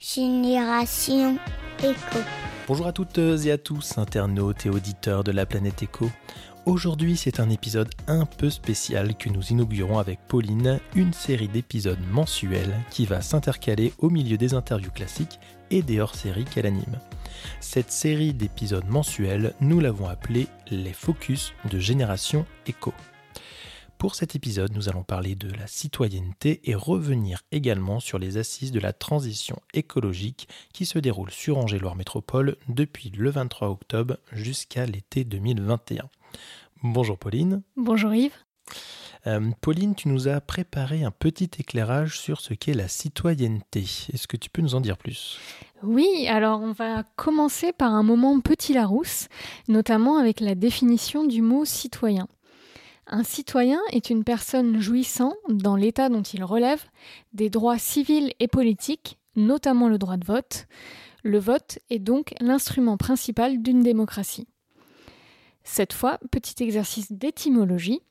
Génération Éco. Bonjour à toutes et à tous, internautes et auditeurs de la planète Éco. Aujourd'hui, c'est un épisode un peu spécial que nous inaugurons avec Pauline, une série d'épisodes mensuels qui va s'intercaler au milieu des interviews classiques et des hors-séries qu'elle anime. Cette série d'épisodes mensuels, nous l'avons appelée les Focus de Génération Éco. Pour cet épisode, nous allons parler de la citoyenneté et revenir également sur les assises de la transition écologique qui se déroulent sur Angers-Loire Métropole depuis le 23 octobre jusqu'à l'été 2021. Bonjour Pauline. Bonjour Yves. Euh, Pauline, tu nous as préparé un petit éclairage sur ce qu'est la citoyenneté. Est-ce que tu peux nous en dire plus? Oui, alors on va commencer par un moment petit Larousse, notamment avec la définition du mot citoyen. Un citoyen est une personne jouissant, dans l'état dont il relève, des droits civils et politiques, notamment le droit de vote. Le vote est donc l'instrument principal d'une démocratie. Cette fois, petit exercice d'étymologie.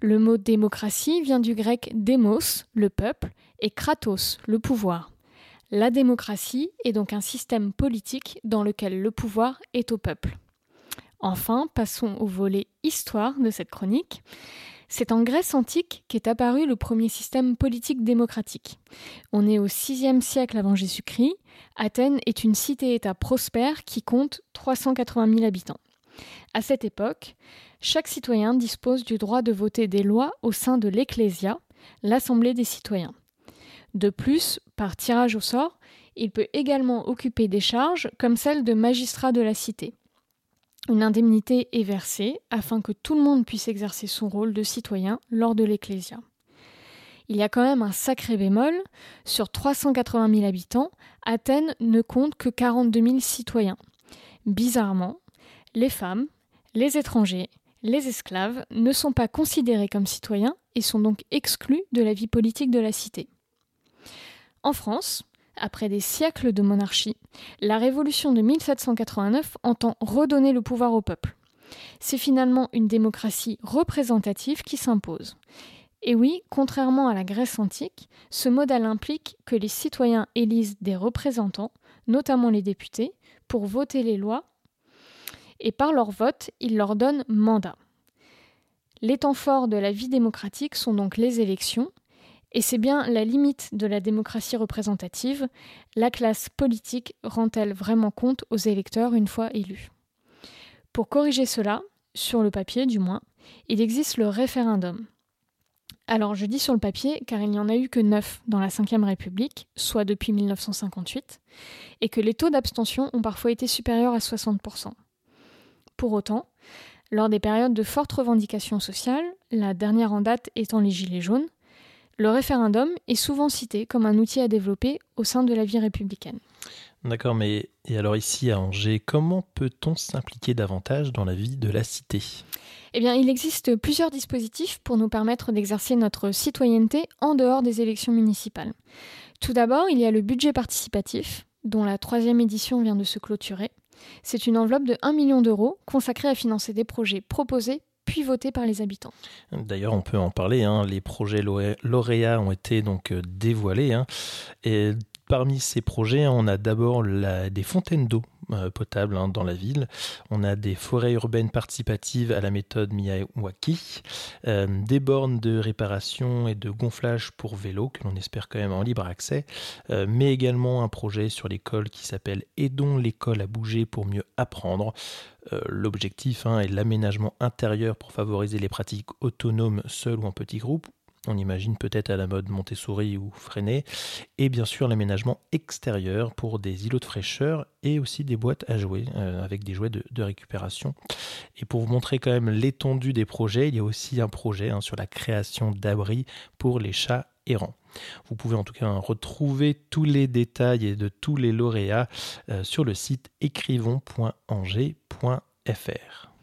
Le mot démocratie vient du grec démos, le peuple, et kratos, le pouvoir. La démocratie est donc un système politique dans lequel le pouvoir est au peuple. Enfin, passons au volet histoire de cette chronique. C'est en Grèce antique qu'est apparu le premier système politique démocratique. On est au VIe siècle avant Jésus-Christ. Athènes est une cité-État prospère qui compte 380 000 habitants. À cette époque, chaque citoyen dispose du droit de voter des lois au sein de l'Ecclésia, l'Assemblée des citoyens. De plus, par tirage au sort, il peut également occuper des charges comme celle de magistrat de la cité. Une indemnité est versée afin que tout le monde puisse exercer son rôle de citoyen lors de l'Ecclésia. Il y a quand même un sacré bémol. Sur 380 000 habitants, Athènes ne compte que 42 000 citoyens. Bizarrement, les femmes, les étrangers, les esclaves ne sont pas considérés comme citoyens et sont donc exclus de la vie politique de la cité. En France, après des siècles de monarchie, la révolution de 1789 entend redonner le pouvoir au peuple. C'est finalement une démocratie représentative qui s'impose. Et oui, contrairement à la Grèce antique, ce modèle implique que les citoyens élisent des représentants, notamment les députés, pour voter les lois, et par leur vote, ils leur donnent mandat. Les temps forts de la vie démocratique sont donc les élections, et c'est bien la limite de la démocratie représentative. La classe politique rend-elle vraiment compte aux électeurs une fois élus? Pour corriger cela, sur le papier du moins, il existe le référendum. Alors je dis sur le papier car il n'y en a eu que 9 dans la Ve République, soit depuis 1958, et que les taux d'abstention ont parfois été supérieurs à 60%. Pour autant, lors des périodes de fortes revendications sociales, la dernière en date étant les Gilets jaunes, le référendum est souvent cité comme un outil à développer au sein de la vie républicaine. D'accord, mais et alors ici à Angers, comment peut-on s'impliquer davantage dans la vie de la cité? Eh bien, il existe plusieurs dispositifs pour nous permettre d'exercer notre citoyenneté en dehors des élections municipales. Tout d'abord, il y a le budget participatif, dont la troisième édition vient de se clôturer. C'est une enveloppe de 1 million d'euros consacrée à financer des projets proposés puis voté par les habitants. D'ailleurs, on peut en parler. Hein. Les projets lauréats ont été donc euh, dévoilés. Hein. Et parmi ces projets, on a d'abord des fontaines d'eau potable hein, dans la ville. On a des forêts urbaines participatives à la méthode Miyawaki, euh, des bornes de réparation et de gonflage pour vélo que l'on espère quand même en libre accès, euh, mais également un projet sur l'école qui s'appelle Aidons l'école à bouger pour mieux apprendre. L'objectif hein, est l'aménagement intérieur pour favoriser les pratiques autonomes seules ou en petits groupes on imagine peut-être à la mode Montessori ou Freinet, et bien sûr l'aménagement extérieur pour des îlots de fraîcheur et aussi des boîtes à jouer euh, avec des jouets de, récupération. Et pour vous montrer quand même l'étendue des projets, il y a aussi un projet hein, sur la création d'abris pour les chats errants. Vous pouvez en tout cas retrouver tous les détails de tous les lauréats euh, sur le site écrivons.angers.fr.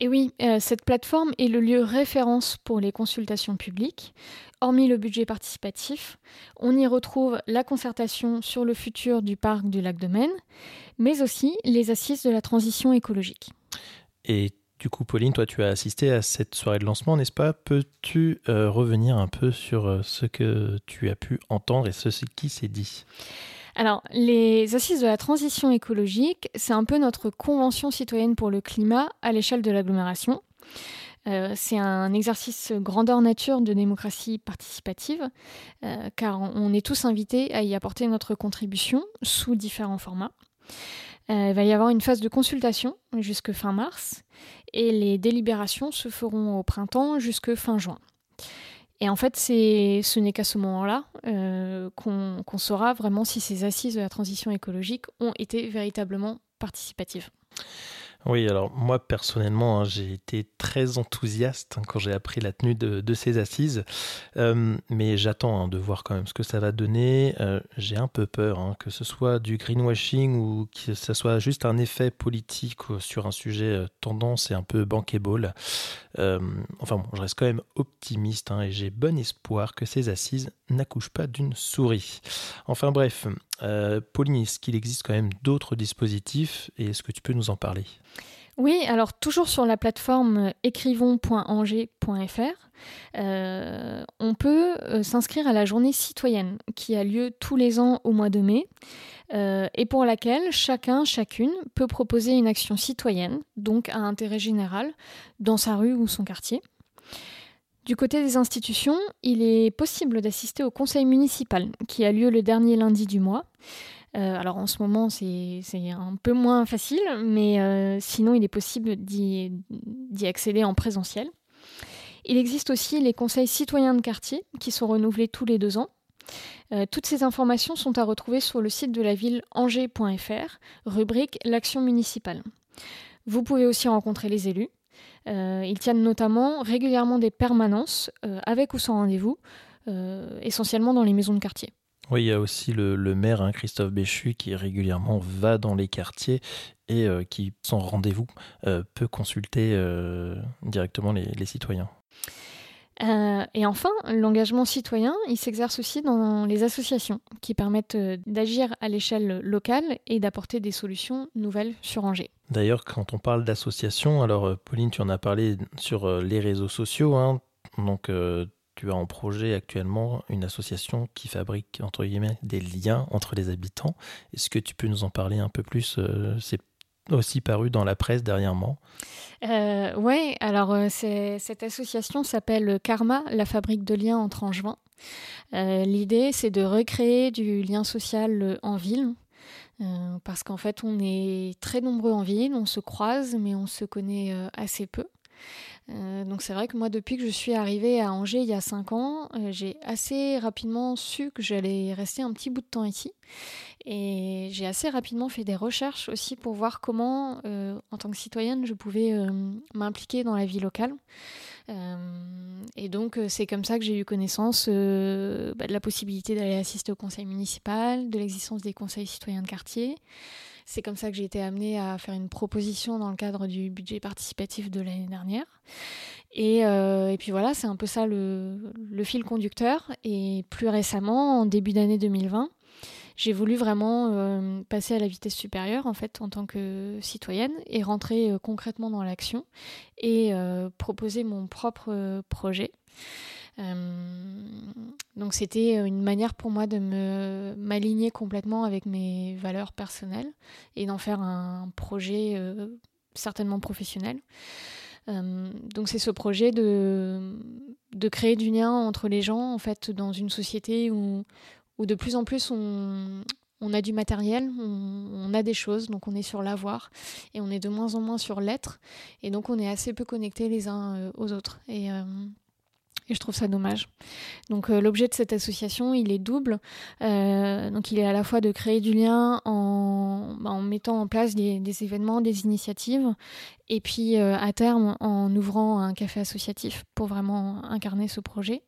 Et oui, euh, cette plateforme est le lieu référence pour les consultations publiques. Hormis le budget participatif, on y retrouve la concertation sur le futur du parc du lac de Maine, mais aussi les assises de la transition écologique. Et du coup, Pauline, toi, tu as assisté à cette soirée de lancement, n'est-ce pas? Peux-tu euh, revenir un peu sur euh, ce que tu as pu entendre et ce qui s'est dit? Alors, les assises de la transition écologique, c'est un peu notre convention citoyenne pour le climat à l'échelle de l'agglomération. Euh, c'est un exercice grandeur nature de démocratie participative, euh, car on est tous invités à y apporter notre contribution sous différents formats. Euh, il va y avoir une phase de consultation jusque fin mars, et les délibérations se feront au printemps jusque fin juin. Et en fait, ce n'est qu'à ce moment-là qu'on saura vraiment si ces assises de la transition écologique ont été véritablement participatives. Oui, alors moi personnellement, hein, j'ai été très enthousiaste hein, quand j'ai appris la tenue de, ces assises, euh, mais j'attends hein, de voir quand même ce que ça va donner. Euh, j'ai un peu peur que ce soit du greenwashing ou que ce soit juste un effet politique sur un sujet euh, tendance et un peu bankable. enfin bon, je reste quand même optimiste et j'ai bon espoir que ces assises n'accouchent pas d'une souris. Enfin bref, Pauline, est-ce qu'il existe quand même d'autres dispositifs et est-ce que tu peux nous en parler? Oui, alors toujours sur la plateforme écrivons.angers.fr, euh, on peut euh, s'inscrire à la journée citoyenne qui a lieu tous les ans au mois de mai euh, et pour laquelle chacun, chacune peut proposer une action citoyenne, donc à intérêt général, dans sa rue ou son quartier. Du côté des institutions, il est possible d'assister au conseil municipal qui a lieu le dernier lundi du mois. Euh, alors en ce moment, c'est un peu moins facile, mais euh, sinon, il est possible d'y accéder en présentiel. Il existe aussi les conseils citoyens de quartier qui sont renouvelés tous les deux ans. Euh, toutes ces informations sont à retrouver sur le site de la ville angers.fr, rubrique L'action municipale. Vous pouvez aussi rencontrer les élus. Ils tiennent notamment régulièrement des permanences, avec ou sans rendez-vous, essentiellement dans les maisons de quartier. Oui, il y a aussi le, maire, hein, Christophe Béchu, qui régulièrement va dans les quartiers et euh, qui, sans rendez-vous, euh, peut consulter euh, directement les, citoyens. Et enfin, l'engagement citoyen, il s'exerce aussi dans les associations qui permettent d'agir à l'échelle locale et d'apporter des solutions nouvelles sur Angers. D'ailleurs, quand on parle d'associations, alors Pauline, tu en as parlé sur les réseaux sociaux, hein, donc tu as en projet actuellement une association qui fabrique entre guillemets des liens entre les habitants. Est-ce que tu peux nous en parler un peu plus euh, aussi paru dans la presse dernièrement. Euh, oui, alors euh, cette association s'appelle Karma, la fabrique de liens entre Angevins. L'idée, c'est de recréer du lien social en ville. parce qu'en fait, on est très nombreux en ville, on se croise, mais on se connaît assez peu. Euh, donc c'est vrai que moi, depuis que je suis arrivée à Angers il y a 5 ans, euh, j'ai assez rapidement su que j'allais rester un petit bout de temps ici. Et j'ai assez rapidement fait des recherches aussi pour voir comment, euh, en tant que citoyenne, je pouvais m'impliquer dans la vie locale. et donc c'est comme ça que j'ai eu connaissance bah, de la possibilité d'aller assister au conseil municipal, de l'existence des conseils citoyens de quartier. C'est comme ça que j'ai été amenée à faire une proposition dans le cadre du budget participatif de l'année dernière. Et, euh, puis voilà, c'est un peu ça le, fil conducteur. Et plus récemment, en début d'année 2020, j'ai voulu vraiment euh, passer à la vitesse supérieure en fait en tant que citoyenne et rentrer euh, concrètement dans l'action et proposer mon propre projet. Donc c'était une manière pour moi de me m'aligner complètement avec mes valeurs personnelles et d'en faire un projet euh, certainement professionnel. Euh, donc c'est ce projet de, de créer du lien entre les gens en fait dans une société où, où de plus en plus on, on a du matériel, on, a des choses, donc on est sur l'avoir et on est de moins en moins sur l'être et donc on est assez peu connectés les uns aux autres. Et je trouve ça dommage. Donc euh, l'objet de cette association, il est double. Euh, donc il est à la fois de créer du lien en, bah, mettant en place des, des, événements, des initiatives, et puis euh, à terme en ouvrant un café associatif pour vraiment incarner ce projet.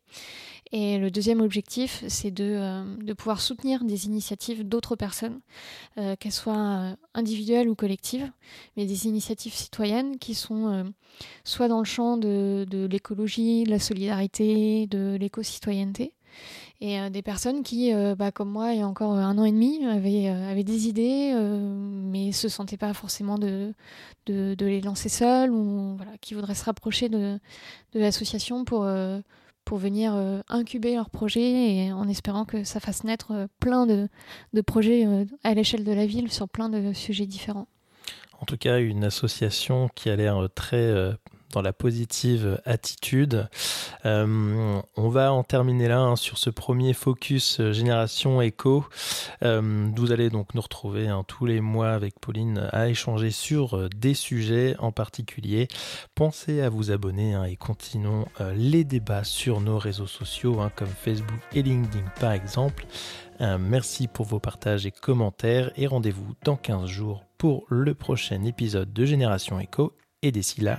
Et le deuxième objectif, c'est de, euh, de, pouvoir soutenir des initiatives d'autres personnes, euh, qu'elles soient euh, individuelles ou collectives, mais des initiatives citoyennes qui sont soit dans le champ de, l'écologie, de la solidarité, de l'éco-citoyenneté, et des personnes qui, bah, comme moi, il y a encore un an et demi, avaient, des idées, mais ne se sentaient pas forcément de, les lancer seules, ou qui voudraient se rapprocher de l'association pour pour venir incuber leurs projets et en espérant que ça fasse naître plein de, projets à l'échelle de la ville sur plein de sujets différents. En tout cas, une association qui a l'air très dans la positive attitude. Euh, on va en terminer là hein, sur ce premier focus euh, génération éco. Euh, vous allez donc nous retrouver hein, tous les mois avec Pauline à échanger sur des sujets en particulier. Pensez à vous abonner hein, et continuons les débats sur nos réseaux sociaux comme Facebook et LinkedIn par exemple. merci pour vos partages et commentaires et rendez-vous dans 15 jours pour le prochain épisode de Génération Éco. Et d'ici là,